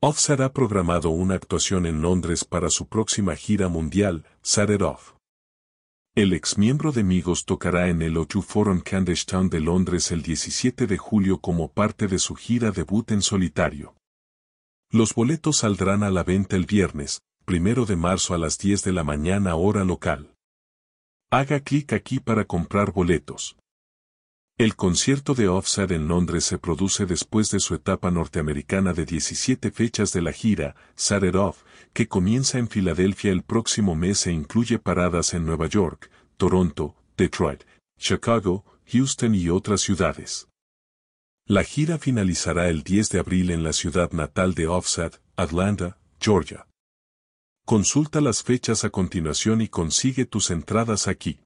Offset ha programado una actuación en Londres para su próxima gira mundial, Set It Off. El exmiembro de Migos tocará en el O2 Forum Candish Town de Londres el 17 de julio como parte de su gira debut en solitario. Los boletos saldrán a la venta el viernes, primero de marzo a las 10 de la mañana hora local. Haga clic aquí para comprar boletos. El concierto de Offset en Londres se produce después de su etapa norteamericana de 17 fechas de la gira, Set It Off, que comienza en Filadelfia el próximo mes e incluye paradas en Nueva York, Toronto, Detroit, Chicago, Houston y otras ciudades. La gira finalizará el 10 de abril en la ciudad natal de Offset, Atlanta, Georgia. Consulta las fechas a continuación y consigue tus entradas aquí.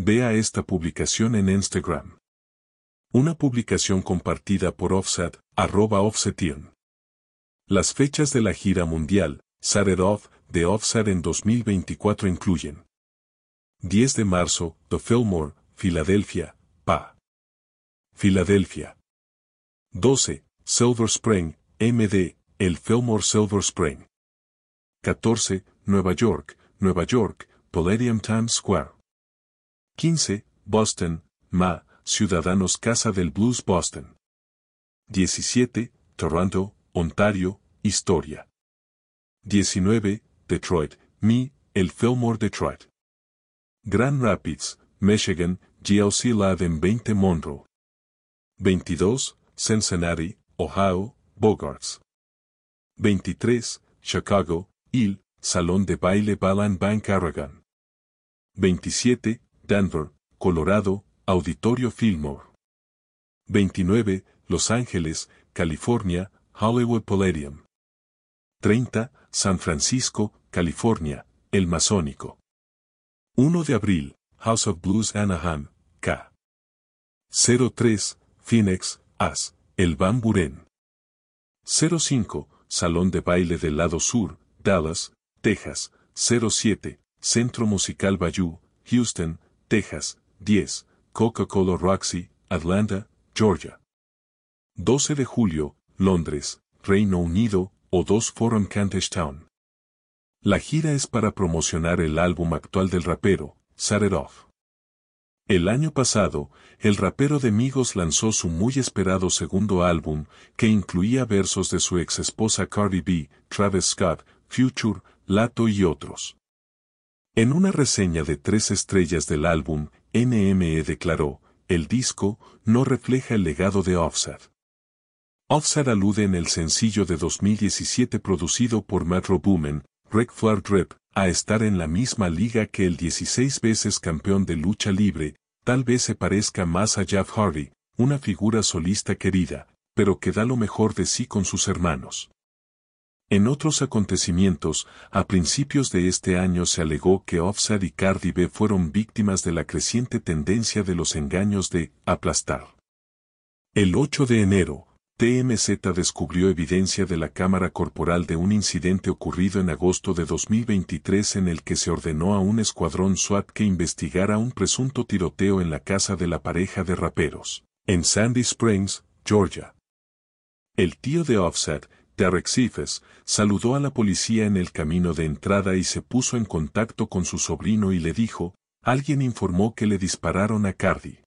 Vea esta publicación en Instagram. Una publicación compartida por Offset, arroba Offsetion. Las fechas de la gira mundial, Set Off, de Offset en 2024 incluyen 10 de marzo, The Fillmore, Filadelfia, PA. Filadelfia. 12, Silver Spring, MD, el Fillmore Silver Spring. 14, Nueva York, Nueva York, Palladium Times Square. 15. Boston, Ma, Ciudadanos Casa del Blues Boston. 17. Toronto, Ontario, Historia. 19. Detroit, Mi, el Fillmore Detroit. Grand Rapids, Michigan, GLC Lab en 20 Monroe. 22. Cincinnati, Ohio, Bogarts. 23. Chicago, Il, Salón de Baile Balan Bank Aragon. 27. Denver, Colorado, Auditorio Fillmore. 29. Los Ángeles, California, Hollywood Palladium. 30. San Francisco, California, El Masónico. 1 de abril, House of Blues Anaheim, K. 03. Phoenix, As, El Van Buren. 05. Salón de Baile del Lado Sur, Dallas, Texas. 07. Centro Musical Bayou, Houston, Texas, 10, Coca-Cola Roxy, Atlanta, Georgia. 12 de julio, Londres, Reino Unido, o 2 Forum Kentish Town. La gira es para promocionar el álbum actual del rapero, Set It Off. El año pasado, el rapero de Migos lanzó su muy esperado segundo álbum, que incluía versos de su ex esposa Cardi B, Travis Scott, Future, Lato y otros. En una reseña de tres estrellas del álbum, NME declaró, el disco no refleja el legado de Offset. Offset alude en el sencillo de 2017 producido por Metro Boomin, Rick Flair Drip, a estar en la misma liga que el 16 veces campeón de lucha libre, tal vez se parezca más a Jeff Hardy, una figura solista querida, pero que da lo mejor de sí con sus hermanos. En otros acontecimientos, a principios de este año se alegó que Offset y Cardi B fueron víctimas de la creciente tendencia de los engaños de aplastar. El 8 de enero, TMZ descubrió evidencia de la cámara corporal de un incidente ocurrido en agosto de 2023 en el que se ordenó a un escuadrón SWAT que investigara un presunto tiroteo en la casa de la pareja de raperos, en Sandy Springs, Georgia. El tío de Offset, de saludó a la policía en el camino de entrada y se puso en contacto con su sobrino y le dijo, alguien informó que le dispararon a Cardi.